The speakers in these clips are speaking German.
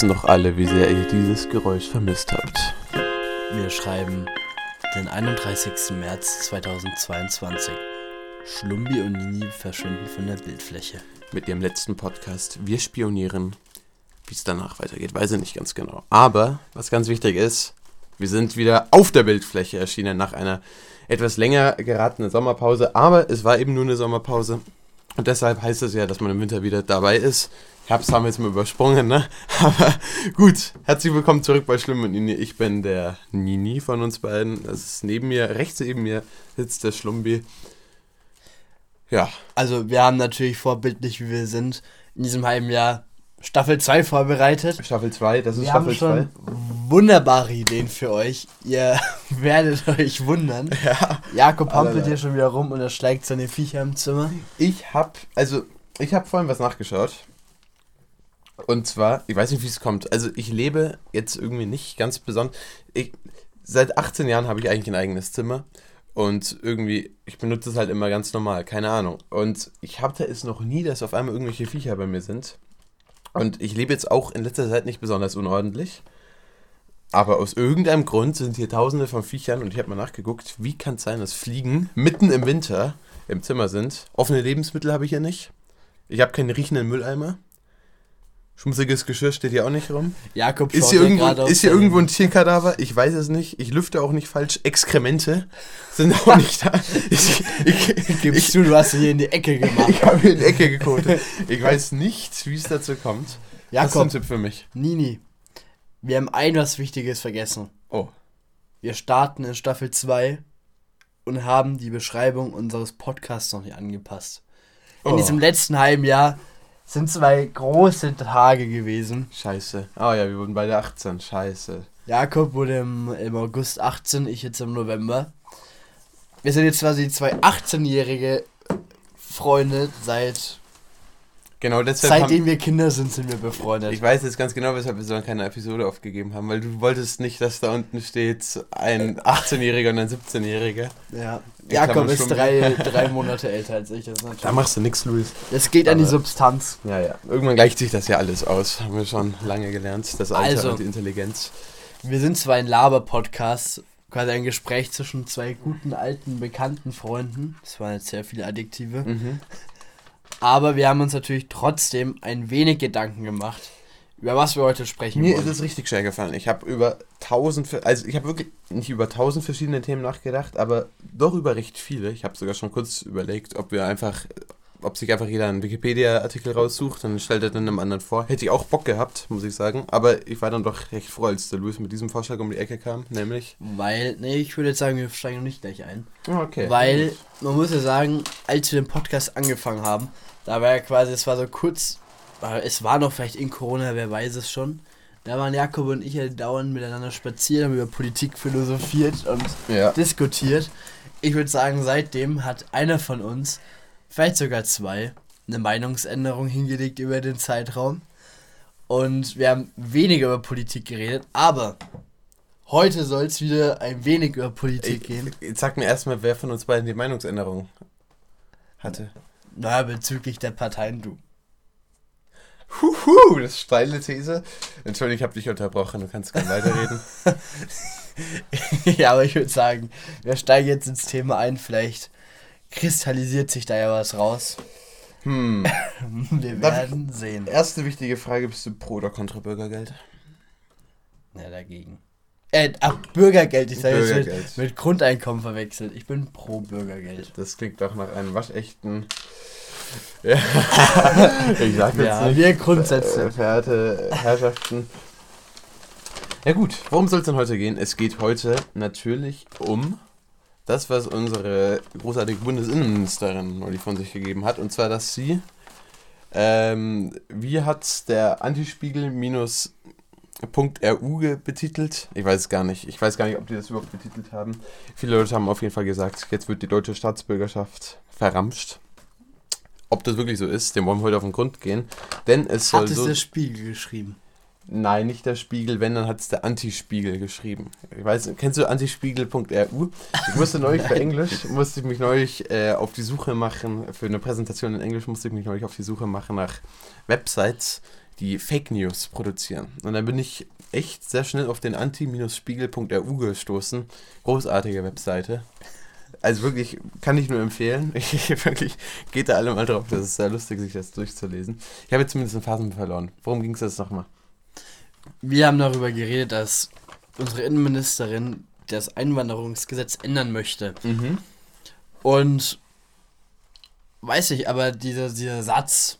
wissen doch alle, wie sehr ihr dieses Geräusch vermisst habt. Wir schreiben den 31. März 2022. Schlumbi und Nini verschwinden von der Bildfläche. Mit ihrem letzten Podcast Wir spionieren. Wie es danach weitergeht, weiß ich nicht ganz genau. Aber, was ganz wichtig ist, wir sind wieder auf der Bildfläche erschienen nach einer etwas länger geratenen Sommerpause. Aber es war eben nur eine Sommerpause. Und deshalb heißt es ja, dass man im Winter wieder dabei ist. Herbst haben wir jetzt mal übersprungen, ne? Aber gut, herzlich willkommen zurück bei Schlimm und Nini. Ich bin der Nini von uns beiden. Das ist neben mir, rechts neben mir sitzt der Schlumbi. Ja. Also wir haben natürlich vorbildlich, wie wir sind, in diesem halben Jahr Staffel 2 vorbereitet. Staffel 2, das ist wir Staffel haben schon wunderbare Ideen für euch. Ihr werdet euch wundern. Ja. Jakob hampelt hier schon wieder rum und er schlägt seine Viecher im Zimmer. Ich hab, also, ich hab vorhin was nachgeschaut. Und zwar, ich weiß nicht, wie es kommt. Also, ich lebe jetzt irgendwie nicht ganz besonders. Seit 18 Jahren habe ich eigentlich ein eigenes Zimmer. Und irgendwie, ich benutze es halt immer ganz normal, keine Ahnung. Und ich hatte es noch nie, dass auf einmal irgendwelche Viecher bei mir sind. Und ich lebe jetzt auch in letzter Zeit nicht besonders unordentlich. Aber aus irgendeinem Grund sind hier tausende von Viechern und ich habe mal nachgeguckt, wie kann es sein, dass Fliegen mitten im Winter im Zimmer sind. Offene Lebensmittel habe ich hier nicht. Ich habe keinen riechenden Mülleimer. Schmutziges Geschirr steht hier auch nicht rum. Jakob ist hier, irgendwo, ist hier irgendwo ein Tierkadaver? Ich weiß es nicht. Ich lüfte auch nicht falsch. Exkremente sind auch nicht da. Ich, ich, Gibst ich, du, du hast hier in die Ecke gemacht. ich habe hier in die Ecke gekotet. Ich weiß nicht, wie es dazu kommt. Jakob, Was ist ein Tipp für mich? Nini, wir haben ein was Wichtiges vergessen. Oh. Wir starten in Staffel 2 und haben die Beschreibung unseres Podcasts noch nicht angepasst. In oh. diesem letzten halben Jahr sind zwei große Tage gewesen. Scheiße. Oh ja, wir wurden beide 18. Scheiße. Jakob wurde im, im August 18, ich jetzt im November. Wir sind jetzt quasi zwei 18-jährige Freunde seit Genau, deshalb Seitdem wir Kinder sind, sind wir befreundet. Ich weiß jetzt ganz genau, weshalb wir so keine Episode aufgegeben haben, weil du wolltest nicht, dass da unten steht ein 18-Jähriger und ein 17-Jähriger. Ja. Jakob ist drei, drei Monate älter als ich. da machst du nichts, Luis. Es geht Aber, an die Substanz. Ja, ja. Irgendwann gleicht sich das ja alles aus. Haben wir schon lange gelernt. Das Alter also, und die Intelligenz. Wir sind zwar ein Laber-Podcast, quasi ein Gespräch zwischen zwei guten, alten, bekannten Freunden. Das waren jetzt sehr viele Adjektive. Mhm. Aber wir haben uns natürlich trotzdem ein wenig Gedanken gemacht, über was wir heute sprechen Mir wollen. ist es richtig schwer gefallen. Ich habe über tausend, also ich habe wirklich nicht über tausend verschiedene Themen nachgedacht, aber doch über recht viele. Ich habe sogar schon kurz überlegt, ob wir einfach ob sich einfach jeder einen Wikipedia-Artikel raussucht und stellt er dann einem anderen vor. Hätte ich auch Bock gehabt, muss ich sagen. Aber ich war dann doch recht froh, als der Luis mit diesem Vorschlag um die Ecke kam, nämlich. Weil, nee, ich würde jetzt sagen, wir steigen noch nicht gleich ein. Ah, okay. Weil, man muss ja sagen, als wir den Podcast angefangen haben, da war ja quasi, es war so kurz, es war noch vielleicht in Corona, wer weiß es schon. Da waren Jakob und ich ja dauernd miteinander spazieren, haben über Politik philosophiert und ja. diskutiert. Ich würde sagen, seitdem hat einer von uns vielleicht sogar zwei, eine Meinungsänderung hingelegt über den Zeitraum. Und wir haben weniger über Politik geredet, aber heute soll es wieder ein wenig über Politik gehen. Jetzt sag mir erstmal, wer von uns beiden die Meinungsänderung hatte. Na, bezüglich der Parteien, du. Huhu, das ist steile These. Entschuldigung, ich habe dich unterbrochen, du kannst gerne weiterreden. ja, aber ich würde sagen, wir steigen jetzt ins Thema ein. Vielleicht kristallisiert sich da ja was raus. Hm. Wir werden Darf sehen. Erste wichtige Frage: Bist du pro oder contra Bürgergeld? Ja, dagegen. Äh, ach, Bürgergeld. Ich sage jetzt mit, mit, Grundeinkommen verwechselt. Ich bin pro Bürgergeld. Das klingt doch nach einem waschechten. Ja. ich sag jetzt ja, nicht. Wir Grundsätze. Äh, verehrte Herrschaften. Ja gut, worum soll es denn heute gehen? Es geht heute natürlich um das, was unsere großartige Bundesinnenministerin neulich von sich gegeben hat. Und zwar, dass sie, ähm, wie hat der Antispiegel minus .ru betitelt. Ich weiß gar nicht. Ich weiß gar nicht, ob die das überhaupt betitelt haben. Viele Leute haben auf jeden Fall gesagt, jetzt wird die deutsche Staatsbürgerschaft verramscht. Ob das wirklich so ist, dem wollen wir heute auf den Grund gehen. Denn es soll Hat es so der Spiegel geschrieben? Nein, nicht der Spiegel, wenn, dann hat es der Antispiegel geschrieben. Ich weiß, kennst du antispiegel.ru? Ich musste neulich für Englisch, musste ich mich neulich äh, auf die Suche machen, für eine Präsentation in Englisch musste ich mich neulich auf die Suche machen nach Websites, die Fake News produzieren. Und dann bin ich echt sehr schnell auf den anti-spiegel.ru gestoßen. Großartige Webseite. Also wirklich, kann ich nur empfehlen. Ich, wirklich, geht da alle mal drauf. Das ist sehr lustig, sich das durchzulesen. Ich habe jetzt zumindest einen Phasen verloren. Worum ging es jetzt nochmal? Wir haben darüber geredet, dass unsere Innenministerin das Einwanderungsgesetz ändern möchte. Mhm. Und weiß ich, aber dieser, dieser Satz,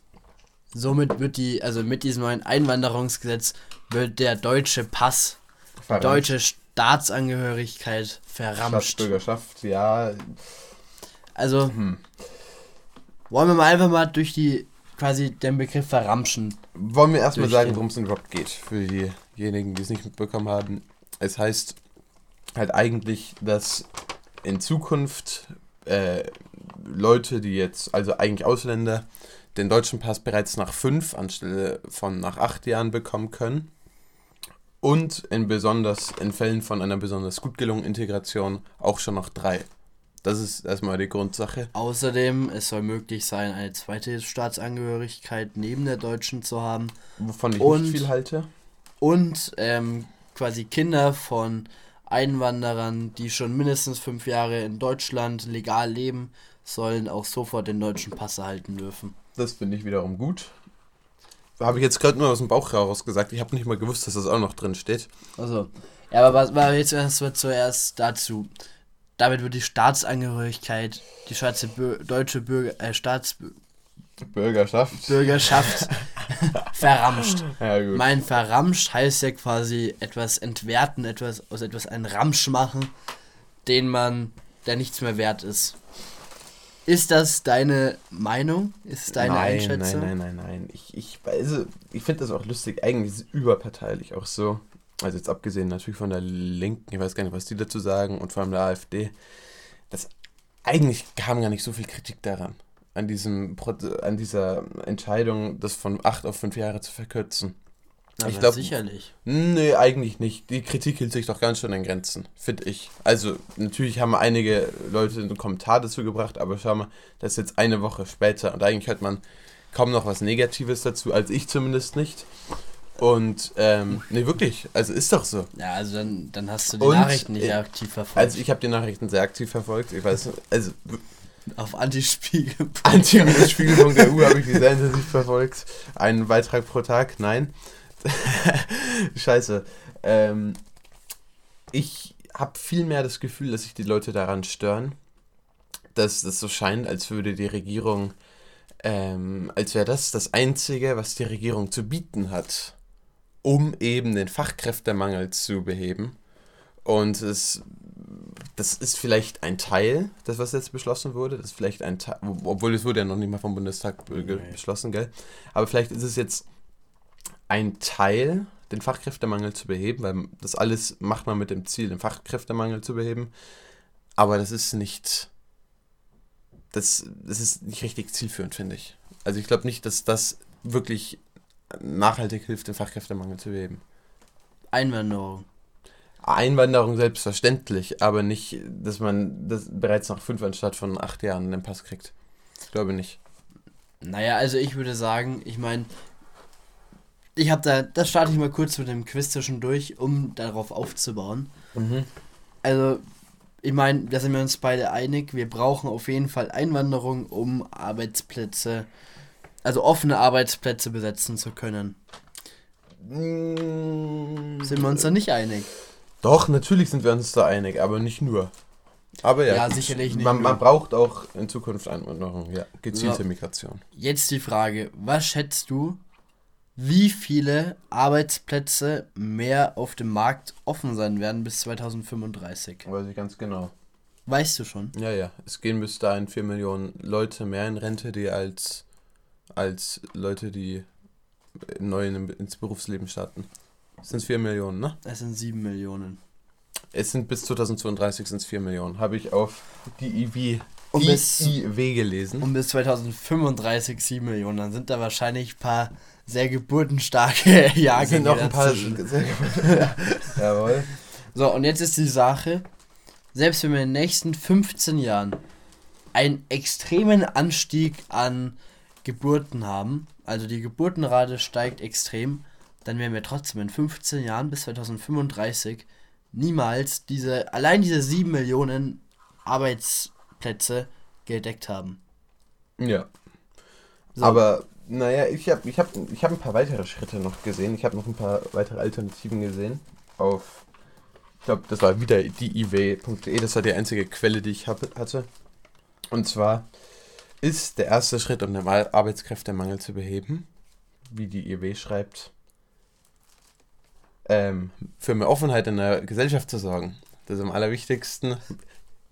somit wird die, also mit diesem neuen Einwanderungsgesetz wird der deutsche Pass, Verramscht. deutsche Staatsangehörigkeit verramscht. Staatsbürgerschaft, ja. Also Hm. wollen wir mal einfach mal durch die quasi den Begriff verramschen. Wollen wir erstmal sagen, worum es überhaupt geht, für diejenigen, die es nicht mitbekommen haben. Es heißt halt eigentlich, dass in Zukunft äh, Leute, die jetzt, also eigentlich Ausländer, den deutschen Pass bereits nach fünf anstelle von nach acht Jahren bekommen können. Und in besonders, in Fällen von einer besonders gut gelungenen Integration auch schon noch drei. Das ist erstmal die Grundsache. Außerdem, es soll möglich sein, eine zweite Staatsangehörigkeit neben der deutschen zu haben. Wovon ich Und- nicht viel halte. Und ähm, quasi Kinder von Einwanderern, die schon mindestens fünf Jahre in Deutschland legal leben, sollen auch sofort den deutschen Pass erhalten dürfen. Das finde ich wiederum gut. Habe ich jetzt gerade nur aus dem Bauch heraus gesagt. Ich habe nicht mal gewusst, dass das auch noch drin steht. Also, ja, aber was war jetzt erst wird zuerst dazu? Damit wird die Staatsangehörigkeit, die schwarze Bür deutsche Bürger, äh, Bürgerschaft. Staatsbürgerschaft verramscht. Ja, gut. Mein verramscht heißt ja quasi etwas entwerten, etwas aus etwas einen Ramsch machen, den man, der nichts mehr wert ist. Ist das deine Meinung? Ist es deine nein, Einschätzung? Nein, nein, nein, nein. Ich, ich, also, ich finde das auch lustig. Eigentlich ist es überparteilich auch so. Also jetzt abgesehen natürlich von der Linken, ich weiß gar nicht, was die dazu sagen, und vor allem der AfD. Das eigentlich kam gar nicht so viel Kritik daran. An, diesem, an dieser Entscheidung, das von acht auf fünf Jahre zu verkürzen. Aber ich glaub- sicherlich. Nee, eigentlich nicht. Die Kritik hielt sich doch ganz schön in Grenzen, finde ich. Also, natürlich haben einige Leute einen Kommentar dazu gebracht, aber schau mal, das ist jetzt eine Woche später und eigentlich hört man kaum noch was Negatives dazu, als ich zumindest nicht. Und, ähm, nee, wirklich, also ist doch so. Ja, also dann, dann hast du die Und, Nachrichten nicht äh, aktiv verfolgt. Also, ich habe die Nachrichten sehr aktiv verfolgt. Ich weiß, also, Auf Antispiegel. anti-spiegel.eu habe ich die sehr intensiv verfolgt. Einen Beitrag pro Tag, nein. Scheiße. Ähm, ich habe viel mehr das Gefühl, dass sich die Leute daran stören, dass es so scheint, als würde die Regierung, ähm, als wäre das das Einzige, was die Regierung zu bieten hat, um eben den Fachkräftemangel zu beheben. Und es, das ist vielleicht ein Teil, das was jetzt beschlossen wurde, das ist vielleicht ein Teil, obwohl es wurde ja noch nicht mal vom Bundestag be- beschlossen, gell? Aber vielleicht ist es jetzt ein Teil, den Fachkräftemangel zu beheben, weil das alles macht man mit dem Ziel, den Fachkräftemangel zu beheben. Aber das ist nicht, das, das ist nicht richtig zielführend, finde ich. Also ich glaube nicht, dass das wirklich nachhaltig hilft, den Fachkräftemangel zu beheben. Einwanderung. Einwanderung selbstverständlich, aber nicht, dass man das bereits nach fünf anstatt von acht Jahren den Pass kriegt. Ich glaube nicht. Naja, also ich würde sagen, ich meine, ich habe da, das starte ich mal kurz mit dem Quiz zwischendurch, um darauf aufzubauen. Also, ich meine, da sind wir uns beide einig, wir brauchen auf jeden Fall Einwanderung, um Arbeitsplätze, also offene Arbeitsplätze besetzen zu können. Mm, Sind wir uns da nicht einig? Doch, natürlich sind wir uns da einig, aber nicht nur. Aber ja, Ja, sicherlich nicht man, man braucht auch in Zukunft Einwanderung, ja. Gezielte Ja. Migration. Jetzt die Frage, was schätzt du, wie viele Arbeitsplätze mehr auf dem Markt offen sein werden bis 2035? Weiß ich ganz genau. Weißt du schon? Ja, ja. Es gehen bis dahin 4 Millionen Leute mehr in Rente, die als, als Leute, die neu in, ins Berufsleben starten. Es sind 4 Millionen, ne? Es sind 7 Millionen. Es sind bis 2032 sind es 4 Millionen. Habe ich auf die IW, Und bis- IW gelesen. Und bis 2035 7 Millionen. Dann sind da wahrscheinlich ein paar sehr geburtenstarke Jahrgänge sind noch ein paar. Sehr Jawohl. So, und jetzt ist die Sache, selbst wenn wir in den nächsten 15 Jahren einen extremen Anstieg an Geburten haben, also die Geburtenrate steigt extrem, dann werden wir trotzdem in 15 Jahren bis 2035 niemals diese, allein diese 7 Millionen Arbeitsplätze gedeckt haben. Ja. So. Aber naja, ich habe ich hab, ich hab ein paar weitere Schritte noch gesehen. Ich habe noch ein paar weitere Alternativen gesehen. Auf, ich glaube, das war wieder diiw.de. Das war die einzige Quelle, die ich hab, hatte. Und zwar ist der erste Schritt, um den Arbeitskräftemangel zu beheben, wie die IW schreibt, ähm, für mehr Offenheit in der Gesellschaft zu sorgen. Das ist am allerwichtigsten.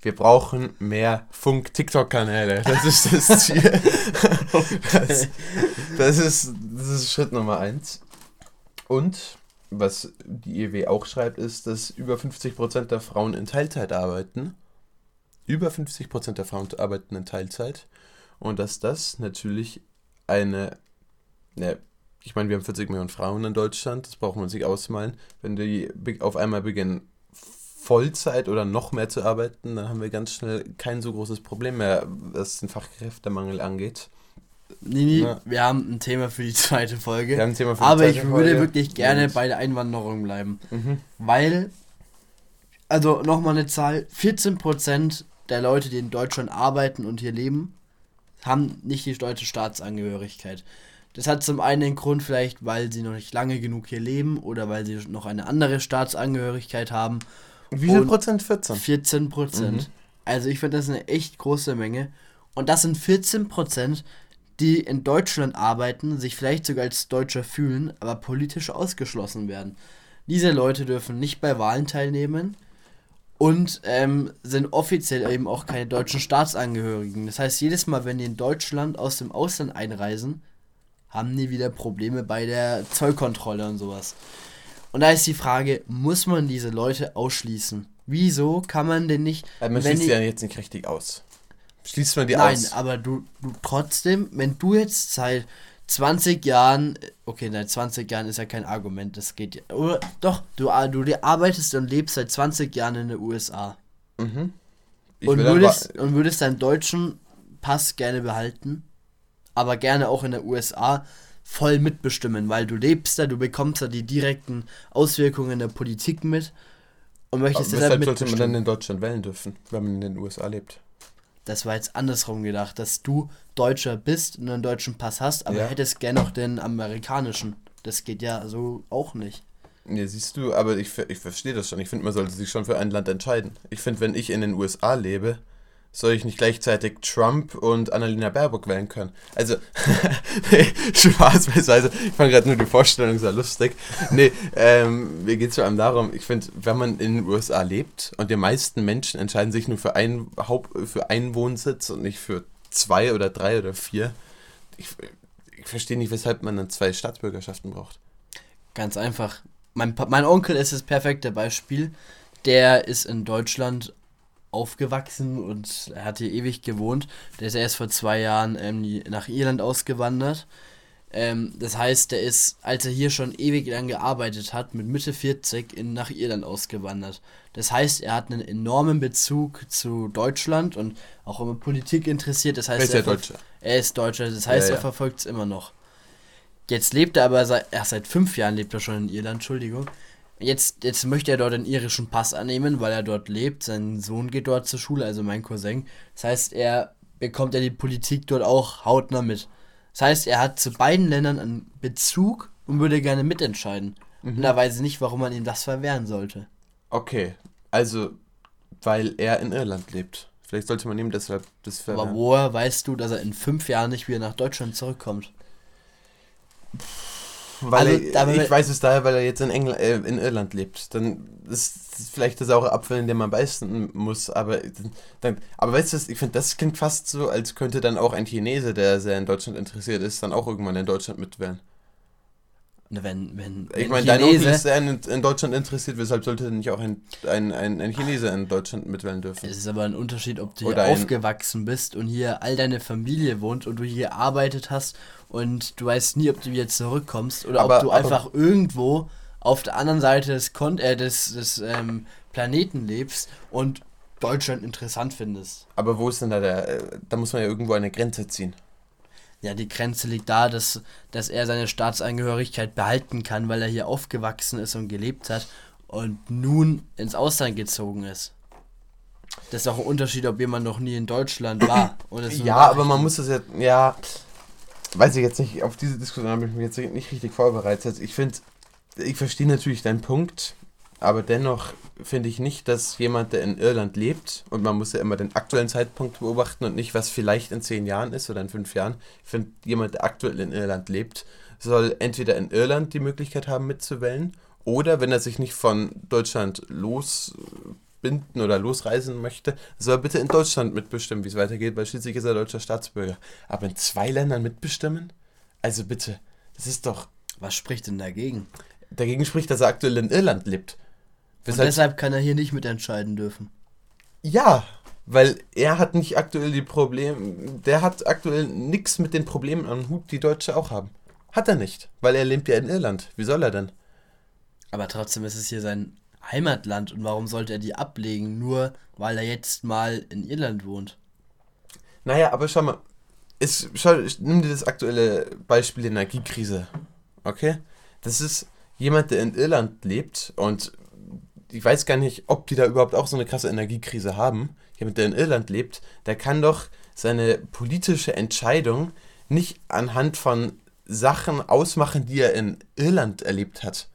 Wir brauchen mehr Funk-TikTok-Kanäle. Das ist das Ziel. das, das, ist, das ist Schritt Nummer eins. Und was die IW auch schreibt, ist, dass über 50% der Frauen in Teilzeit arbeiten. Über 50% der Frauen arbeiten in Teilzeit. Und dass das natürlich eine, ne, ich meine, wir haben 40 Millionen Frauen in Deutschland, das braucht man sich ausmalen. Wenn die auf einmal beginnen, Vollzeit oder noch mehr zu arbeiten, dann haben wir ganz schnell kein so großes Problem mehr, was den Fachkräftemangel angeht. Nini, ja. wir haben ein Thema für die zweite Folge. Wir haben ein Thema für die aber zweite ich würde Folge. wirklich gerne Und. bei der Einwanderung bleiben. Mhm. Weil, also nochmal eine Zahl, 14% der Leute, die in Deutschland arbeiten und hier leben, haben nicht die deutsche Staatsangehörigkeit. Das hat zum einen den Grund vielleicht, weil sie noch nicht lange genug hier leben oder weil sie noch eine andere Staatsangehörigkeit haben. Wie viel Prozent? 14? 14 Prozent. Mhm. Also ich finde das eine echt große Menge. Und das sind 14 Prozent, die in Deutschland arbeiten, sich vielleicht sogar als Deutscher fühlen, aber politisch ausgeschlossen werden. Diese Leute dürfen nicht bei Wahlen teilnehmen und ähm, sind offiziell eben auch keine deutschen Staatsangehörigen. Das heißt, jedes Mal, wenn die in Deutschland aus dem Ausland einreisen, haben die wieder Probleme bei der Zollkontrolle und sowas. Und da ist die Frage, muss man diese Leute ausschließen? Wieso kann man denn nicht. Also man schließt sie ja jetzt nicht richtig aus. Schließt man die Nein, aus? Nein, aber du, du trotzdem, wenn du jetzt seit 20 Jahren, okay, seit 20 Jahren ist ja kein Argument, das geht ja. Oder, doch, du, ah, du arbeitest und lebst seit 20 Jahren in den USA. Mhm. und, würdest, und würdest deinen deutschen Pass gerne behalten, aber gerne auch in den USA voll mitbestimmen, weil du lebst da, du bekommst da die direkten Auswirkungen der Politik mit und möchtest aber deshalb sollte man dann in Deutschland wählen dürfen, wenn man in den USA lebt? Das war jetzt andersrum gedacht, dass du Deutscher bist und einen deutschen Pass hast, aber ja. hättest gerne noch den amerikanischen. Das geht ja so auch nicht. Ja, siehst du, aber ich, ich verstehe das schon. Ich finde, man sollte sich schon für ein Land entscheiden. Ich finde, wenn ich in den USA lebe, soll ich nicht gleichzeitig Trump und Annalena Baerbock wählen können. Also, Spaß beiseite. Ich fand gerade nur die Vorstellung sehr lustig. Nee, ähm, mir geht es vor allem darum, ich finde, wenn man in den USA lebt und die meisten Menschen entscheiden sich nur für einen, Haupt, für einen Wohnsitz und nicht für zwei oder drei oder vier, ich, ich verstehe nicht, weshalb man dann zwei Staatsbürgerschaften braucht. Ganz einfach. Mein, mein Onkel ist das perfekte Beispiel. Der ist in Deutschland aufgewachsen und hat hier ewig gewohnt. Der ist erst vor zwei Jahren ähm, nach Irland ausgewandert. Ähm, das heißt, der ist, als er hier schon ewig lang gearbeitet hat, mit Mitte 40 in, nach Irland ausgewandert. Das heißt, er hat einen enormen Bezug zu Deutschland und auch immer Politik interessiert. Das heißt, er ist, er, Deutscher. er ist Deutscher. Das heißt, ja, ja. er verfolgt es immer noch. Jetzt lebt er aber seit, erst seit fünf Jahren lebt er schon in Irland, Entschuldigung. Jetzt, jetzt möchte er dort einen irischen Pass annehmen, weil er dort lebt. Sein Sohn geht dort zur Schule, also mein Cousin. Das heißt, er bekommt ja die Politik dort auch hautnah mit. Das heißt, er hat zu beiden Ländern einen Bezug und würde gerne mitentscheiden. Mhm. Und da weiß ich nicht, warum man ihm das verwehren sollte. Okay, also weil er in Irland lebt. Vielleicht sollte man ihm deshalb das verwehren. Aber woher weißt du, dass er in fünf Jahren nicht wieder nach Deutschland zurückkommt? Pff weil also, er, ich weiß es daher, weil er jetzt in, Engl äh, in Irland lebt. Dann ist vielleicht der saure Apfel, in dem man beißen muss. Aber, dann, aber weißt du, ich finde, das klingt fast so, als könnte dann auch ein Chinese, der sehr in Deutschland interessiert ist, dann auch irgendwann in Deutschland mitwählen. Wenn, wenn, ich meine, dein Onkel ist sehr in, in, Deutschland interessiert, weshalb sollte nicht auch ein, ein, ein, ein Chinese in Deutschland mitwählen dürfen? Es ist aber ein Unterschied, ob du Oder hier aufgewachsen bist und hier all deine Familie wohnt und du hier gearbeitet hast und du weißt nie, ob du wieder zurückkommst oder aber, ob du einfach irgendwo auf der anderen Seite des, Kon äh, des, des ähm, Planeten lebst und Deutschland interessant findest. Aber wo ist denn da der, äh, da muss man ja irgendwo eine Grenze ziehen. Ja, die Grenze liegt da, dass, dass er seine Staatsangehörigkeit behalten kann, weil er hier aufgewachsen ist und gelebt hat und nun ins Ausland gezogen ist. Das ist auch ein Unterschied, ob jemand noch nie in Deutschland war. Oder ja, aber man muss das ja, ja, weiß ich jetzt nicht, auf diese Diskussion habe ich mich jetzt nicht richtig vorbereitet. Ich finde, ich verstehe natürlich deinen Punkt, aber dennoch finde ich nicht, dass jemand, der in Irland lebt, und man muss ja immer den aktuellen Zeitpunkt beobachten und nicht, was vielleicht in zehn Jahren ist oder in fünf Jahren. Ich finde, jemand, der aktuell in Irland lebt, soll entweder in Irland die Möglichkeit haben, mitzuwählen, oder wenn er sich nicht von Deutschland losbinden oder losreisen möchte, soll er bitte in Deutschland mitbestimmen, wie es weitergeht, weil schließlich ist er deutscher Staatsbürger. Aber in zwei Ländern mitbestimmen? Also bitte, das ist doch. Was spricht denn dagegen? Dagegen spricht, dass er aktuell in Irland lebt. Und deshalb kann er hier nicht mitentscheiden dürfen. Ja, weil er hat nicht aktuell die Probleme, der hat aktuell nichts mit den Problemen am Hut, die Deutsche auch haben. Hat er nicht, weil er lebt ja in Irland. Wie soll er denn? Aber trotzdem ist es hier sein Heimatland und warum sollte er die ablegen, nur weil er jetzt mal in Irland wohnt? Naja, aber schau mal, ist, schau, nimm dir das aktuelle Beispiel der Energiekrise. Okay? Das ist jemand, der in Irland lebt und ich weiß gar nicht, ob die da überhaupt auch so eine krasse Energiekrise haben. Jemand, der in Irland lebt, der kann doch seine politische Entscheidung nicht anhand von Sachen ausmachen, die er in Irland erlebt hat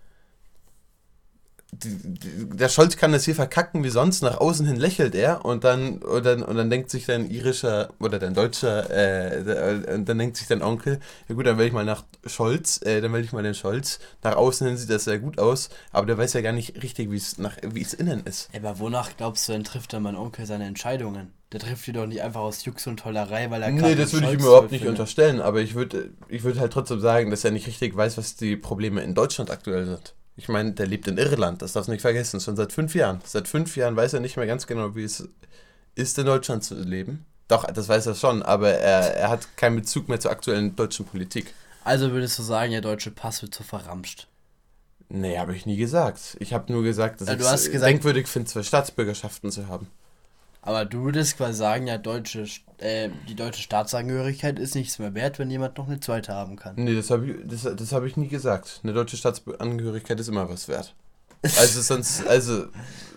der Scholz kann das hier verkacken wie sonst, nach außen hin lächelt er und dann, und dann, und dann denkt sich dein irischer oder dein deutscher, äh, und dann denkt sich dein Onkel, ja gut, dann will ich mal nach Scholz, äh, dann will ich mal den Scholz. Nach außen hin sieht das sehr gut aus, aber der weiß ja gar nicht richtig, wie es nach wie es innen ist. Aber wonach glaubst du denn trifft dann mein Onkel seine Entscheidungen? Der trifft die doch nicht einfach aus Jux und Tollerei, weil er Nee, das würde ich ihm überhaupt nicht findet. unterstellen, aber ich würde ich würd halt trotzdem sagen, dass er nicht richtig weiß, was die Probleme in Deutschland aktuell sind. Ich meine, der lebt in Irland, das darfst du nicht vergessen, schon seit fünf Jahren. Seit fünf Jahren weiß er nicht mehr ganz genau, wie es ist, in Deutschland zu leben. Doch, das weiß er schon, aber er, er hat keinen Bezug mehr zur aktuellen deutschen Politik. Also würdest du sagen, der deutsche Pass wird so verramscht? Nee, habe ich nie gesagt. Ich habe nur gesagt, dass ja, ich es denkwürdig finde, zwei Staatsbürgerschaften zu haben. Aber du würdest quasi sagen, ja, deutsche, äh, die deutsche Staatsangehörigkeit ist nichts mehr wert, wenn jemand noch eine zweite haben kann. Nee, das habe ich, das, das hab ich nie gesagt. Eine deutsche Staatsangehörigkeit ist immer was wert. Also sonst, also,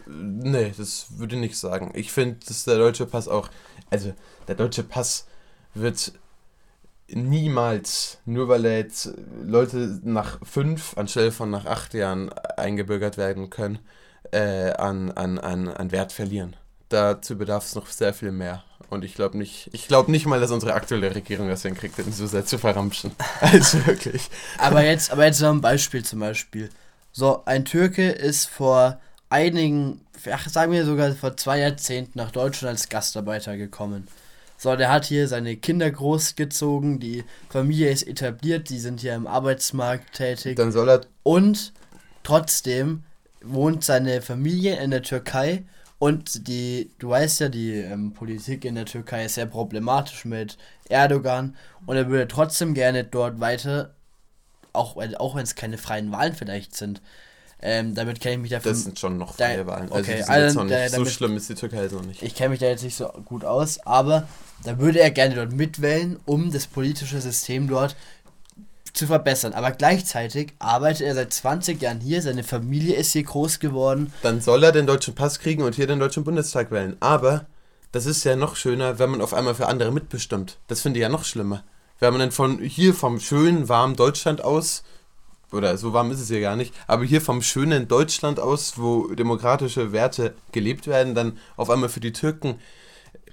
nee, das würde ich nicht sagen. Ich finde, dass der deutsche Pass auch, also der deutsche Pass wird niemals, nur weil jetzt Leute nach fünf anstelle von nach acht Jahren eingebürgert werden können, äh, an, an, an, an Wert verlieren dazu bedarf es noch sehr viel mehr. Und ich glaube nicht, ich glaube nicht mal, dass unsere aktuelle Regierung das hinkriegt, den so sehr zu verramschen. Also wirklich. aber jetzt, aber jetzt noch ein Beispiel zum Beispiel. So, ein Türke ist vor einigen, ach, sagen wir sogar vor zwei Jahrzehnten nach Deutschland als Gastarbeiter gekommen. So, der hat hier seine Kinder großgezogen, die Familie ist etabliert, die sind hier im Arbeitsmarkt tätig. Dann soll er. Und trotzdem wohnt seine Familie in der Türkei und die, du weißt ja, die ähm, Politik in der Türkei ist sehr problematisch mit Erdogan und er würde trotzdem gerne dort weiter, auch, auch wenn es keine freien Wahlen vielleicht sind. Ähm, damit kenne ich mich dafür. Das sind schon noch freie da, Wahlen. Also, okay, also, also da, damit, so schlimm ist die Türkei jetzt noch nicht. Ich kenne mich da jetzt nicht so gut aus, aber da würde er gerne dort mitwählen, um das politische System dort zu verbessern. Aber gleichzeitig arbeitet er seit 20 Jahren hier, seine Familie ist hier groß geworden. Dann soll er den deutschen Pass kriegen und hier den deutschen Bundestag wählen. Aber das ist ja noch schöner, wenn man auf einmal für andere mitbestimmt. Das finde ich ja noch schlimmer. Wenn man dann von hier vom schönen, warmen Deutschland aus, oder so warm ist es hier gar nicht, aber hier vom schönen Deutschland aus, wo demokratische Werte gelebt werden, dann auf einmal für die Türken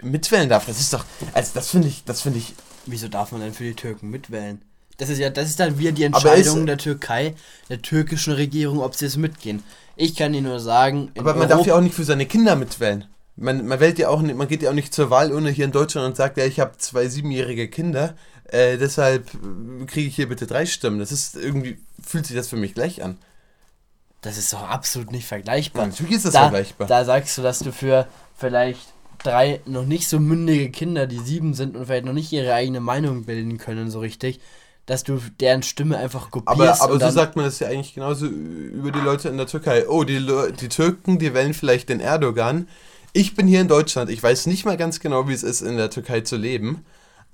mitwählen darf. Das ist doch, also das finde ich, das finde ich. Wieso darf man denn für die Türken mitwählen? Das ist ja, das ist dann wieder die Entscheidung der Türkei, der türkischen Regierung, ob sie es mitgehen. Ich kann Ihnen nur sagen. Aber man Europa darf ja auch nicht für seine Kinder mitwählen. Man, man wählt ja auch nicht, man geht ja auch nicht zur Wahlurne hier in Deutschland und sagt, ja, ich habe zwei siebenjährige Kinder, äh, deshalb kriege ich hier bitte drei Stimmen. Das ist irgendwie, fühlt sich das für mich gleich an. Das ist doch absolut nicht vergleichbar. natürlich ist das da, vergleichbar. Da sagst du, dass du für vielleicht drei noch nicht so mündige Kinder, die sieben sind und vielleicht noch nicht ihre eigene Meinung bilden können, so richtig, dass du deren Stimme einfach kopierst. Aber, aber so sagt man das ja eigentlich genauso über die Leute in der Türkei. Oh, die, die Türken, die wählen vielleicht den Erdogan. Ich bin hier in Deutschland. Ich weiß nicht mal ganz genau, wie es ist, in der Türkei zu leben.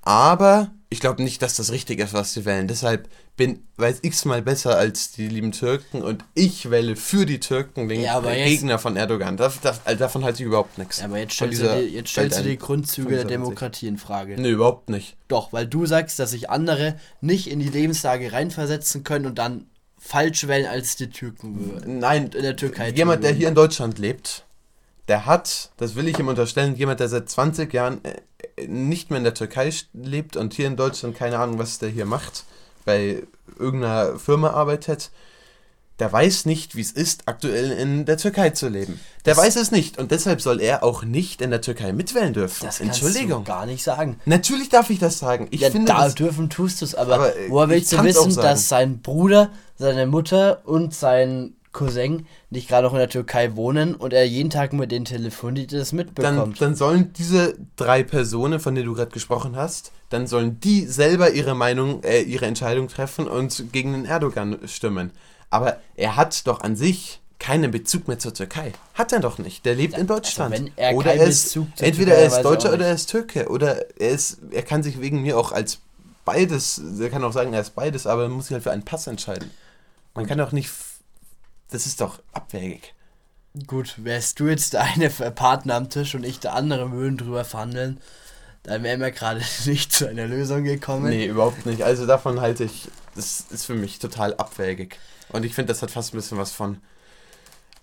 Aber ich glaube nicht, dass das richtig ist, was sie wählen. Deshalb bin, weiß ich es mal besser als die lieben Türken und ich wähle für die Türken den Ja, Gegner von Erdogan. Das, das, also davon halte ich überhaupt nichts. Ja, aber jetzt stellst, du die, jetzt stellst du die. Grundzüge der. Demokratie in Frage. Nee, überhaupt nicht. Doch, weil du sagst, dass sich andere nicht in die Lebenslage reinversetzen können und dann falsch wählen, als die Türken. Nein, in der Türkei jemand, der hier in Deutschland lebt, der hat, das will ich ihm unterstellen, jemand, der seit 20 Jahren äh, nicht mehr in der Türkei lebt und hier in Deutschland keine Ahnung, was der hier macht, bei irgendeiner Firma arbeitet, der weiß nicht, wie es ist, aktuell in der Türkei zu leben. Der Das- weiß es nicht und deshalb soll er auch nicht in der Türkei mitwählen dürfen. Das kannst Entschuldigung. du gar nicht sagen. Natürlich darf ich das sagen. Ich ja, finde, da das, dürfen tust du es, aber, Aber, äh, woher ich willst du wissen, dass sein Bruder, seine Mutter und sein Cousin nicht gerade auch in der Türkei wohnen und er jeden Tag mit denen telefoniert, das dann, mitbekommt? dann sollen diese drei Personen, von denen du gerade gesprochen hast, dann sollen die selber ihre Meinung, äh, ihre Entscheidung treffen und gegen den Erdogan stimmen. Aber er hat doch an sich keinen Bezug mehr zur Türkei. Hat er doch nicht. Der lebt in Deutschland. also wenn er oder er ist, Bezug zur entweder Türkei er ist Deutscher oder er ist Türke. Oder er ist, er kann sich wegen mir auch als beides, er kann auch sagen, er ist beides, aber er muss sich halt für einen Pass entscheiden. Man kann doch nicht, das ist doch abwägig. Gut, wärst du jetzt der eine Partner am Tisch und ich der andere würden drüber verhandeln, dann wären wir gerade nicht zu einer Lösung gekommen. Nee, überhaupt nicht. Also davon halte ich, das ist für mich total abwägig. Und ich finde, das hat fast ein bisschen was von.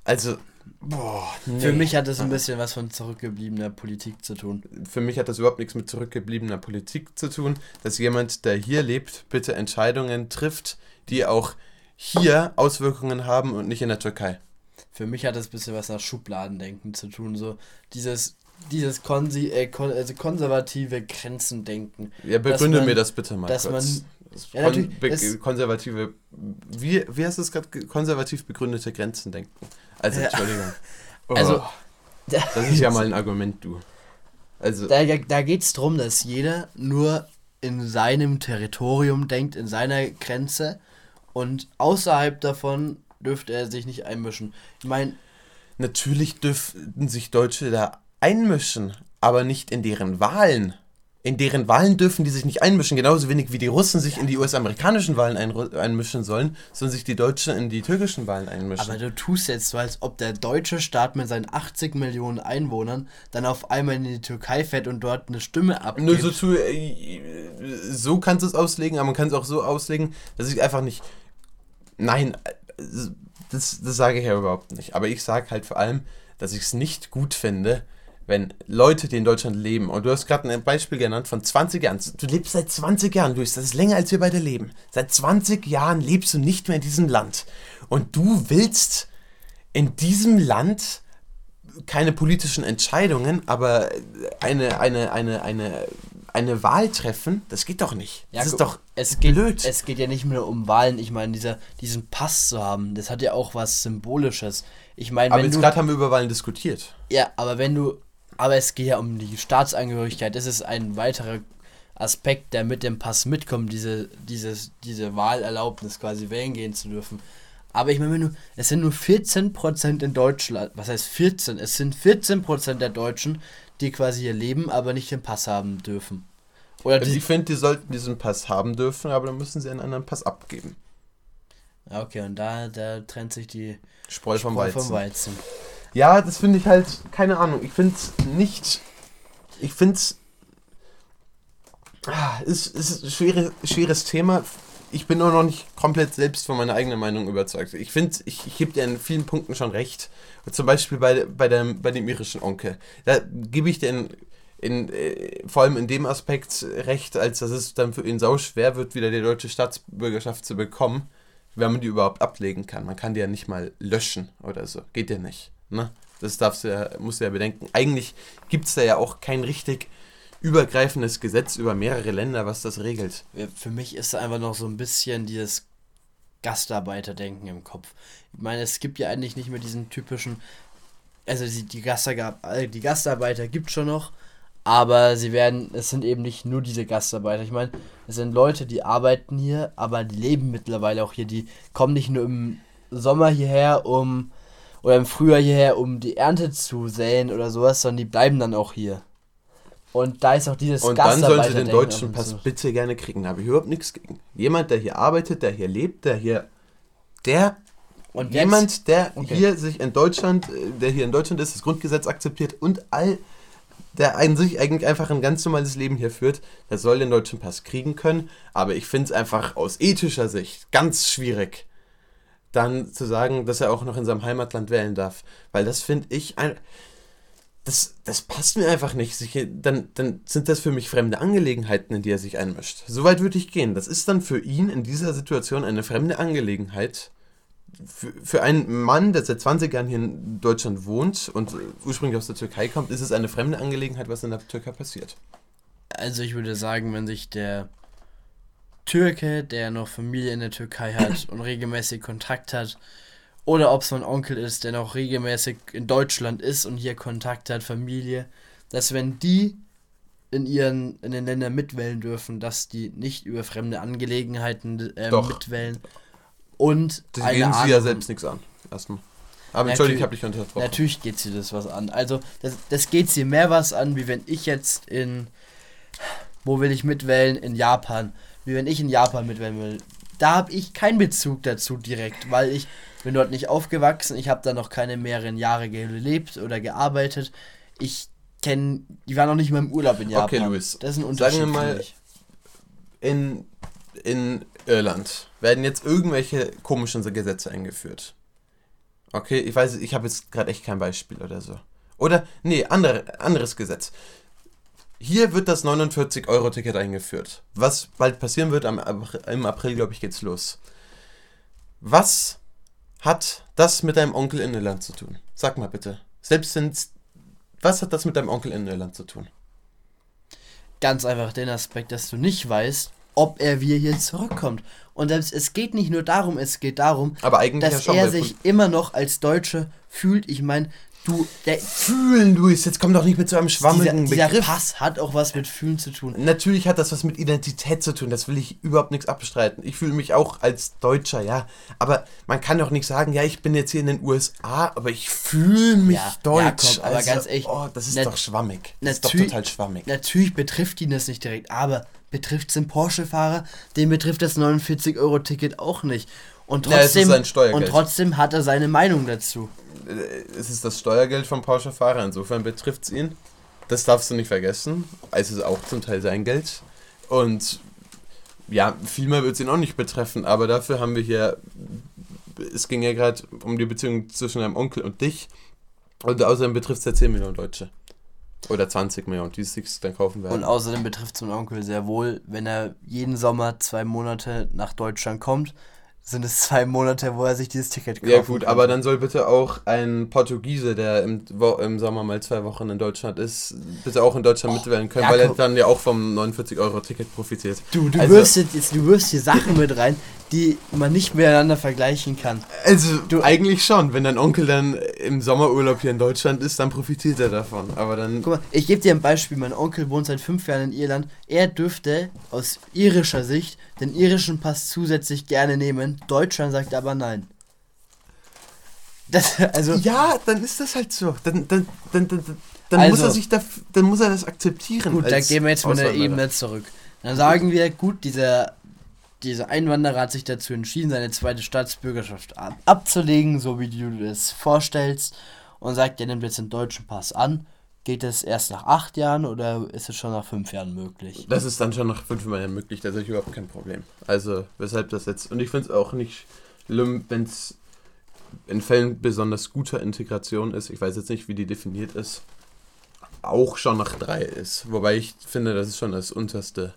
Also, boah, nee. Für mich hat es ein bisschen was von zurückgebliebener Politik zu tun. Für mich hat das überhaupt nichts mit zurückgebliebener Politik zu tun, dass jemand, der hier lebt, bitte Entscheidungen trifft, die auch hier Auswirkungen haben und nicht in der Türkei. Für mich hat es ein bisschen was nach Schubladendenken zu tun. So dieses, dieses konsi äh, kon also konservative Grenzendenken. Ja, begründe man- mir das bitte mal dass kurz. man- Das Ja, kon konservative, wie, wie hast du es gerade, ge- konservativ begründete Grenzen denken. Also, Ja. Entschuldigung. Also, Oh, das ist ja mal ein Argument, du. Also, Da, da geht es darum, dass jeder nur in seinem Territorium denkt, in seiner Grenze und außerhalb davon dürfte er sich nicht einmischen. Ich meine, natürlich dürften sich Deutsche da einmischen, aber nicht in deren Wahlen. In deren Wahlen dürfen die sich nicht einmischen, genauso wenig wie die Russen sich in die US-amerikanischen Wahlen ein einmischen sollen, sollen sich die Deutschen in die türkischen Wahlen einmischen. aber du tust jetzt so, als ob der deutsche Staat mit seinen 80 Millionen Einwohnern dann auf einmal in die Türkei fährt und dort eine Stimme abgibt. Nur so, zu, äh, so kannst du es auslegen, aber man kann es auch so auslegen, dass ich einfach nicht. Nein, äh, das, das sage ich ja überhaupt nicht. Aber ich sage halt vor allem, dass ich es nicht gut finde, wenn Leute, die in Deutschland leben, und du hast gerade ein Beispiel genannt von 20 Jahren, du lebst seit 20 Jahren, Luis, das ist länger als wir beide leben. Seit 20 Jahren lebst du nicht mehr in diesem Land. Und du willst in diesem Land keine politischen Entscheidungen, aber eine, eine, eine, eine, eine Wahl treffen, das geht doch nicht. Das Ja, ist gu- doch es geht, blöd. Es geht ja nicht nur um Wahlen. Ich meine, dieser, diesen Pass zu haben, das hat ja auch was Symbolisches. Ich meine, aber wenn jetzt gerade haben wir über Wahlen diskutiert. Ja, aber wenn du. Aber es geht ja um die Staatsangehörigkeit. Das ist ein weiterer Aspekt, der mit dem Pass mitkommt, diese, dieses, diese Wahlerlaubnis quasi wählen gehen zu dürfen. Aber ich meine, es sind nur 14% in Deutschland, was heißt 14? Es sind 14% der Deutschen, die quasi hier leben, aber nicht den Pass haben dürfen. Oder Also die, ich finde, die sollten diesen Pass haben dürfen, aber dann müssen sie einen anderen Pass abgeben. Okay, und da, da trennt sich die Spreu vom Weizen. vom Weizen. Ja, das finde ich halt, keine Ahnung, ich finde es nicht, ich finde es, ah, ist, ist ein schwere, schweres Thema. Ich bin nur noch nicht komplett selbst von meiner eigenen Meinung überzeugt. Ich finde, ich, ich gebe dir in vielen Punkten schon recht. Zum Beispiel bei, bei, dem, bei dem irischen Onkel. Da gebe ich dir in, in, äh, vor allem in dem Aspekt recht, als dass es dann für ihn sau schwer wird, wieder die deutsche Staatsbürgerschaft zu bekommen, wenn man die überhaupt ablegen kann. Man kann die ja nicht mal löschen oder so. Geht ja nicht. Ne? Das darfst du ja, musst du ja bedenken. Eigentlich gibt es da ja auch kein richtig übergreifendes Gesetz über mehrere Länder, was das regelt. Für mich ist einfach noch so ein bisschen dieses Gastarbeiterdenken im Kopf. Ich meine, es gibt ja eigentlich nicht mehr diesen typischen, also die, die, Gastarbeiter, äh, die Gastarbeiter gibt schon noch, aber sie werden, es sind eben nicht nur diese Gastarbeiter. Ich meine, es sind Leute, die arbeiten hier, aber die leben mittlerweile auch hier. Die kommen nicht nur im Sommer hierher, um, oder im Frühjahr hierher, um die Ernte zu säen oder sowas, sondern die bleiben dann auch hier. Und da ist auch dieses Und dann sollen sie den deutschen Pass so. bitte gerne kriegen. Da habe ich überhaupt nichts gegen. Jemand, der hier arbeitet, der hier lebt, der hier. Der. Und jemand, der okay. hier sich in Deutschland, äh, der hier in Deutschland ist, das Grundgesetz akzeptiert und all der an sich eigentlich einfach ein ganz normales Leben hier führt, der soll den deutschen Pass kriegen können. Aber ich finde es einfach aus ethischer Sicht ganz schwierig, dann zu sagen, dass er auch noch in seinem Heimatland wählen darf. Weil das finde ich ein. Das, das passt mir einfach nicht. Dann, dann sind das für mich fremde Angelegenheiten, in die er sich einmischt. Soweit würde ich gehen. Das ist dann für ihn in dieser Situation eine fremde Angelegenheit, für, für einen Mann, der seit 20 Jahren hier in Deutschland wohnt und ursprünglich aus der Türkei kommt, ist es eine fremde Angelegenheit, was in der Türkei passiert. Also ich würde sagen, wenn sich der Türke, der noch Familie in der Türkei hat und regelmäßig Kontakt hat, oder ob es mein Onkel ist, der noch regelmäßig in Deutschland ist und hier Kontakt hat, Familie, dass wenn die in ihren in den Ländern mitwählen dürfen, dass die nicht über fremde Angelegenheiten äh, mitwählen und das eine gehen sie ja selbst nichts an. Erstmal. Aber entschuldige, ich habe dich unterbrochen. Natürlich geht sie das was an. Also, das, das geht sie mehr was an, wie wenn ich jetzt in. Wo will ich mitwählen? In Japan. Wie wenn ich in Japan mitwählen will. Da habe ich keinen Bezug dazu direkt, weil ich bin dort nicht aufgewachsen. Ich habe da noch keine mehreren Jahre gelebt oder gearbeitet. Ich kenne. Die waren noch nicht mal im Urlaub in Japan. Okay, Luis. Das ist ein Unterschied. Sagen wir mal, in, in Irland werden jetzt irgendwelche komischen Gesetze eingeführt. Okay, ich weiß, ich habe jetzt gerade echt kein Beispiel oder so. Oder, nee, andere, anderes Gesetz. Hier wird das 49-Euro-Ticket eingeführt. Was bald passieren wird, am, im April, glaube ich, geht's los. Was hat das mit deinem Onkel in Irland zu tun? Sag mal bitte. Selbst sind. Was hat das mit deinem Onkel in Irland zu tun? Ganz einfach den Aspekt, dass du nicht weißt, ob er wieder hier zurückkommt. Und selbst, es geht nicht nur darum, es geht darum, dass ja er sich immer noch als Deutsche fühlt. Ich meine, du. Der Fühlen, Luis, jetzt komm doch nicht mit so einem schwammigen dieser, Begriff. Dieser Pass hat auch was mit Fühlen zu tun. Natürlich hat das was mit Identität zu tun, das will ich überhaupt nichts abstreiten. Ich fühle mich auch als Deutscher, ja. Aber man kann doch nicht sagen, ja, ich bin jetzt hier in den USA, aber ich fühle mich ja, deutsch. Ja, komm, aber also, ganz ehrlich. Oh, das ist doch schwammig. Das ist doch total schwammig. Natürlich betrifft ihn das nicht direkt, aber betrifft es den Porsche-Fahrer, den betrifft das 49-Euro-Ticket auch nicht. Und trotzdem, ja, und trotzdem hat er seine Meinung dazu. Äh, es ist das Steuergeld vom Porsche-Fahrer, insofern betrifft es ihn. Das darfst du nicht vergessen. Es ist auch zum Teil sein Geld. Und ja, viel mehr wird es ihn auch nicht betreffen, aber dafür haben wir hier. Es ging ja gerade um die Beziehung zwischen deinem Onkel und dich. Und außerdem betrifft es ja 10 Millionen Deutsche. Oder 20 Millionen, die sich dann kaufen werden. Und außerdem betrifft es meinen Onkel sehr wohl, wenn er jeden Sommer zwei Monate nach Deutschland kommt, sind es zwei Monate, wo er sich dieses Ticket kauft. Ja gut, kann. aber dann soll bitte auch ein Portugiese, der im, im Sommer mal zwei Wochen in Deutschland ist, bitte auch in Deutschland oh, mitwählen können, ja, weil er dann ja auch vom 49-Euro-Ticket profitiert. Du, du, also, wirfst jetzt, du wirfst hier Sachen mit rein, die man nicht miteinander vergleichen kann. Also du, eigentlich schon, wenn dein Onkel dann im Sommerurlaub hier in Deutschland ist, dann profitiert er davon. Aber dann. Guck mal, ich gebe dir ein Beispiel. Mein Onkel wohnt seit fünf Jahren in Irland. Er dürfte aus irischer Sicht den irischen Pass zusätzlich gerne nehmen. Deutschland sagt aber nein. Das, also ja, dann ist das halt so. Dann, dann, dann, dann, dann also, muss er sich da, dann muss er das akzeptieren. Gut, da gehen wir jetzt mal eine Ebene zurück. Dann sagen wir, gut, dieser dieser Einwanderer hat sich dazu entschieden, seine zweite Staatsbürgerschaft abzulegen, so wie du das vorstellst, und sagt, er nimmt jetzt den deutschen Pass an. Geht es erst nach acht Jahren oder ist es schon nach fünf Jahren möglich? Das ist dann schon nach fünf Jahren möglich, da sehe ich überhaupt kein Problem. Also, weshalb das jetzt. Und ich finde es auch nicht schlimm, wenn es in Fällen besonders guter Integration ist. Ich weiß jetzt nicht, wie die definiert ist. Auch schon nach drei ist. Wobei ich finde, das ist schon das unterste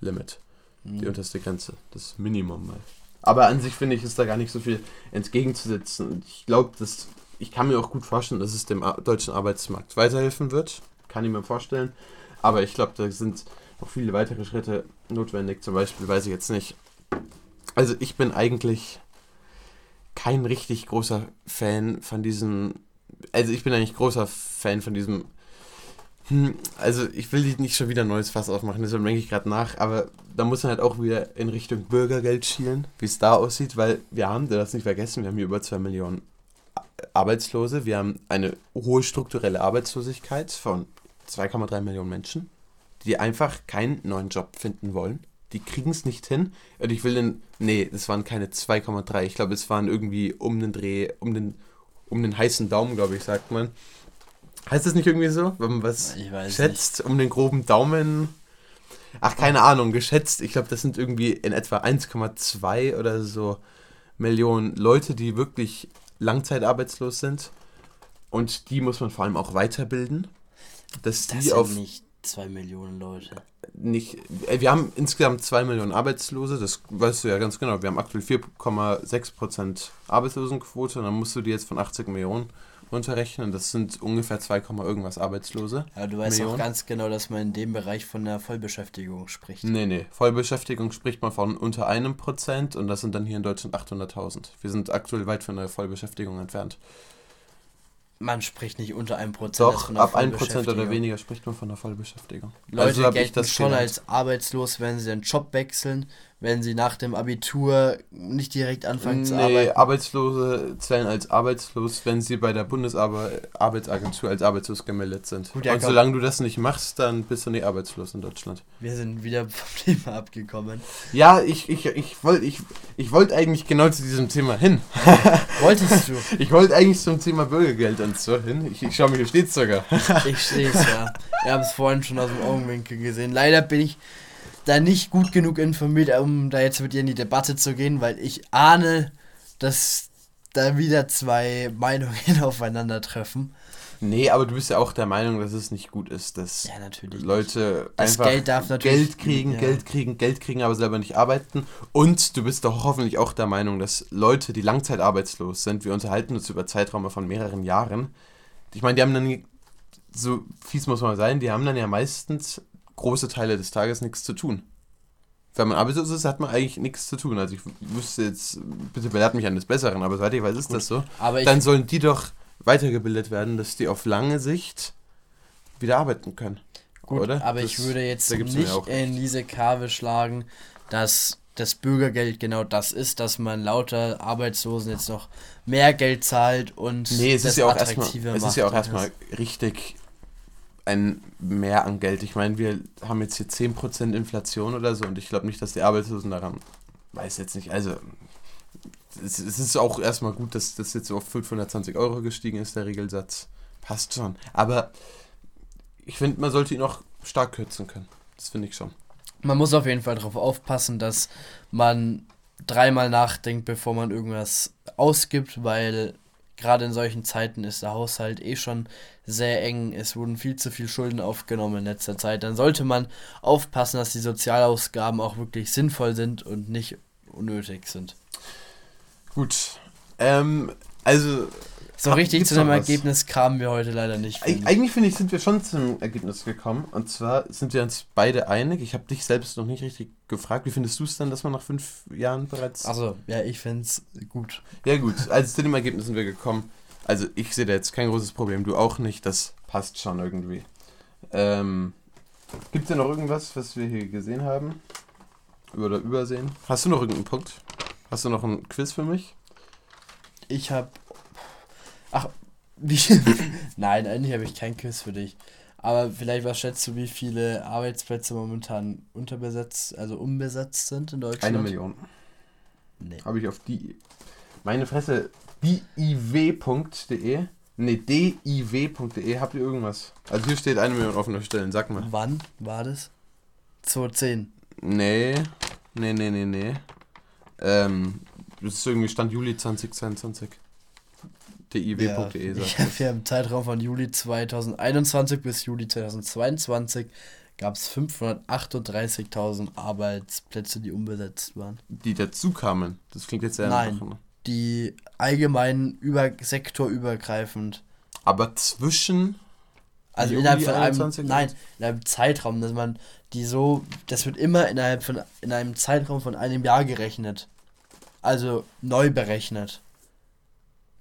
Limit. Die unterste Grenze, das Minimum mal. Aber an sich finde ich, ist da gar nicht so viel entgegenzusetzen. Ich glaube, dass ich kann mir auch gut vorstellen, dass es dem deutschen Arbeitsmarkt weiterhelfen wird. Kann ich mir vorstellen. Aber ich glaube, da sind noch viele weitere Schritte notwendig. Zum Beispiel weiß ich jetzt nicht. Also ich bin eigentlich kein richtig großer Fan von diesem. Also ich bin eigentlich großer Fan von diesem hm, also ich will nicht schon wieder ein neues Fass aufmachen, deshalb denke ich gerade nach, aber da muss man halt auch wieder in Richtung Bürgergeld schielen, wie es da aussieht, weil wir haben, darfst nicht vergessen, wir haben hier über 2 Millionen Arbeitslose, wir haben eine hohe strukturelle Arbeitslosigkeit von 2,3 Millionen Menschen. die einfach keinen neuen Job finden wollen. Die kriegen es nicht hin. Und ich will den. Nee, das waren keine 2,3. Ich glaube, es waren irgendwie um den Dreh, um den, um den heißen Daumen, glaube ich, sagt man. Heißt das nicht irgendwie so? Wenn man was schätzt, nicht. um den groben Daumen. Ach, keine Ahnung, geschätzt. Ich glaube, das sind irgendwie in etwa 1,2 oder so Millionen Leute, die wirklich langzeitarbeitslos sind. Und die muss man vor allem auch weiterbilden. Dass das die sind auf nicht 2 Millionen Leute. Nicht, äh, wir haben insgesamt 2 Millionen Arbeitslose, das weißt du ja ganz genau. Wir haben aktuell 4,6% Arbeitslosenquote und dann musst du die jetzt von 80 Millionen runterrechnen. Das sind ungefähr 2, irgendwas Arbeitslose. Ja, du weißt Millionen. auch ganz genau, dass man in dem Bereich von der Vollbeschäftigung spricht. Nee, nee. Vollbeschäftigung spricht man von unter einem Prozent und das sind dann hier in Deutschland 800.000. Wir sind aktuell weit von der Vollbeschäftigung entfernt. Man spricht nicht unter einem Prozent. Doch, ab einem Prozent oder weniger spricht man von der Vollbeschäftigung. Leute also gelten schon als arbeitslos, wenn sie den Job wechseln, wenn sie nach dem Abitur nicht direkt anfangen nee, zu arbeiten? Arbeitslose zählen als arbeitslos, wenn sie bei der Bundesarbeitsagentur als arbeitslos gemeldet sind. Gut, ja, Und solange du das nicht machst, dann bist du nicht arbeitslos in Deutschland. Wir sind wieder vom Thema abgekommen. Ja, ich, ich, ich wollte ich, ich wollt eigentlich genau zu diesem Thema hin. Wolltest du? Ich wollte eigentlich zum Thema Bürgergeld und so hin. Ich, ich schaue mir, hier steht sogar. ich sehe es ja. Wir haben es vorhin schon aus dem Augenwinkel gesehen. Leider bin ich da nicht gut genug informiert, um da jetzt mit dir in die Debatte zu gehen, weil ich ahne, dass da wieder zwei Meinungen aufeinandertreffen. Nee, aber du bist ja auch der Meinung, dass es nicht gut ist, dass ja, Leute das einfach Geld, Geld kriegen, ja. Geld kriegen, Geld kriegen, aber selber nicht arbeiten. Und du bist doch hoffentlich auch der Meinung, dass Leute, die langzeitarbeitslos sind, wir unterhalten uns über Zeiträume von mehreren Jahren. Ich meine, die haben dann, so fies muss man sein, die haben dann ja meistens große Teile des Tages nichts zu tun. Wenn man arbeitslos ist, hat man eigentlich nichts zu tun. Also ich wüsste jetzt, bitte belehrt mich eines Besseren, aber soweit ich weiß, ist Gut. das so. Aber Dann sollen die doch weitergebildet werden, dass die auf lange Sicht wieder arbeiten können. Gut, oder? aber das, ich würde jetzt nicht in diese Karve schlagen, dass das Bürgergeld genau das ist, dass man lauter Arbeitslosen jetzt noch mehr Geld zahlt und nee, es ist ja auch erstmal, es ist ja auch erstmal richtig ein Mehr an Geld. Ich meine, wir haben jetzt hier 10% Inflation oder so und ich glaube nicht, dass die Arbeitslosen daran, weiß jetzt nicht, also es, es ist auch erstmal gut, dass das jetzt auf 520 Euro gestiegen ist, der Regelsatz. Passt schon. Aber ich finde, man sollte ihn auch stark kürzen können. Das finde ich schon. Man muss auf jeden Fall darauf aufpassen, dass man dreimal nachdenkt, bevor man irgendwas ausgibt, weil gerade in solchen Zeiten ist der Haushalt eh schon sehr eng. Es wurden viel zu viel Schulden aufgenommen in letzter Zeit. Dann sollte man aufpassen, dass die Sozialausgaben auch wirklich sinnvoll sind und nicht unnötig sind. Gut. Ähm, also so richtig zu dem Ergebnis kamen wir heute leider nicht. Find Eigentlich finde ich, sind wir schon zum Ergebnis gekommen. Und zwar sind wir uns beide einig. Ich habe dich selbst noch nicht richtig gefragt. Wie findest du es denn, dass man nach fünf Jahren bereits. Also, ja, ich finde es gut. Ja, gut. Also zu dem Ergebnis sind wir gekommen. Also, ich sehe da jetzt kein großes Problem. Du auch nicht. Das passt schon irgendwie. Ähm, Gibt es denn noch irgendwas, was wir hier gesehen haben? Oder übersehen? Hast du noch irgendeinen Punkt? Hast du noch ein Quiz für mich? Ich habe Ach, wie. Nein, eigentlich habe ich kein Quiz für dich. Aber vielleicht, was schätzt du, wie viele Arbeitsplätze momentan unterbesetzt, also umbesetzt sind in Deutschland? Eine Million. Nee. Habe ich auf die. Meine Fresse, diw.de. Ne, diw.de. Habt ihr irgendwas? Also hier steht eine Million offene Stellen, sag mal. Wann war das? 2010. Nee, nee, nee, nee, nee. Ähm, das ist irgendwie Stand Juli 2022 diw.de ja, ja, Im Zeitraum von Juli 2021 bis Juli 2022 gab es 538.000 Arbeitsplätze, die unbesetzt waren. Die dazu kamen? Das klingt jetzt sehr Nein, nach, die allgemein über, sektorübergreifend. Aber zwischen also innerhalb von einem, nein, in einem Zeitraum, dass man die so, das wird immer innerhalb von, in einem Zeitraum von einem Jahr gerechnet. Also neu berechnet.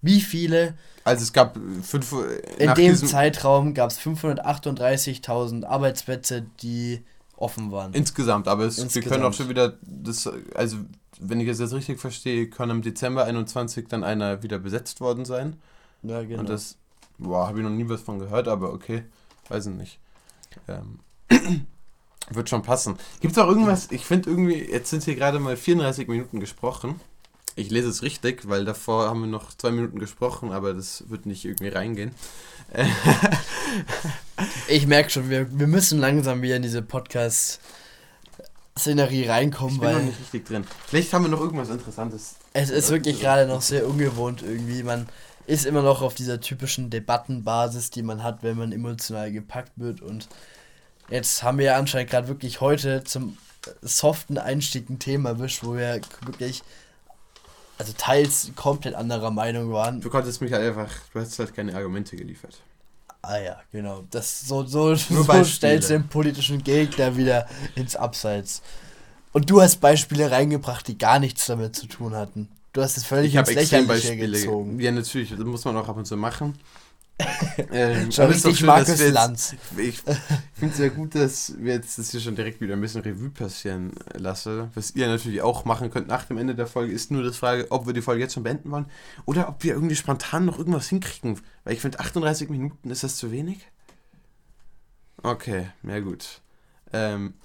Wie viele? Also es gab fünf. In dem Zeitraum gab es 538.000 Arbeitsplätze, die offen waren. Insgesamt, aber es, Insgesamt. wir können auch schon wieder das, also wenn ich es jetzt richtig verstehe, kann im Dezember 21 dann einer wieder besetzt worden sein. Ja, genau. Und das, boah, habe ich noch nie was von gehört, aber okay, weiß ich nicht. Ähm. Wird schon passen. Gibt es auch irgendwas, ich finde irgendwie, jetzt sind hier gerade mal 34 Minuten gesprochen. Ich lese es richtig, weil davor haben wir noch zwei Minuten gesprochen, aber das wird nicht irgendwie reingehen. ich merke schon, wir, wir müssen langsam wieder in diese Podcast-Szenerie reinkommen, ich bin weil. noch nicht richtig drin. Vielleicht haben wir noch irgendwas Interessantes. Es ist wirklich gerade noch sehr ungewohnt irgendwie. Man ist immer noch auf dieser typischen Debattenbasis, die man hat, wenn man emotional gepackt wird. Und jetzt haben wir ja anscheinend gerade wirklich heute zum soften Einstieg ein Thema erwischt, wo wir wirklich also teils komplett anderer Meinung waren. Du konntest mich halt einfach, du hast halt keine Argumente geliefert. Ah ja, genau. Das so, so, so stellst du den politischen Gegner wieder ins Abseits. Und du hast Beispiele reingebracht, die gar nichts damit zu tun hatten. Du hast es völlig ich ins Lächerliche gezogen. Ja, natürlich, das muss man auch ab und zu machen. ähm, schon richtig schön, Markus jetzt, Lanz. Ich finde es sehr gut, dass wir jetzt das hier schon direkt wieder ein bisschen Revue passieren lassen. Was ihr natürlich auch machen könnt nach dem Ende der Folge, ist nur das Frage, ob wir die Folge jetzt schon beenden wollen oder ob wir irgendwie spontan noch irgendwas hinkriegen. Weil ich finde, 38 Minuten, ist das zu wenig? Okay, ja gut. Ähm,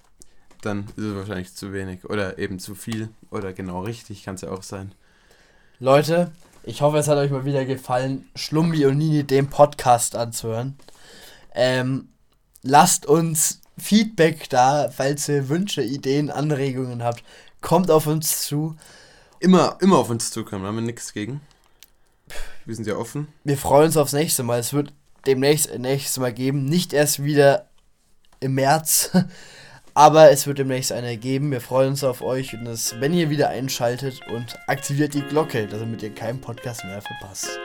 dann ist es wahrscheinlich zu wenig oder eben zu viel oder genau richtig, kann es ja auch sein. Leute, ich hoffe, es hat euch mal wieder gefallen, Schlumbi und Nini den Podcast anzuhören. Ähm, lasst uns Feedback da, falls ihr Wünsche, Ideen, Anregungen habt. Kommt auf uns zu. Immer, immer auf uns zukommen, haben wir nichts gegen. Wir sind ja offen. Wir freuen uns aufs nächste Mal. Es wird demnächst nächstes Mal geben. Nicht erst wieder im März, aber es wird demnächst eine geben. Wir freuen uns auf euch und das, wenn ihr wieder einschaltet und aktiviert die Glocke, damit ihr keinen Podcast mehr verpasst.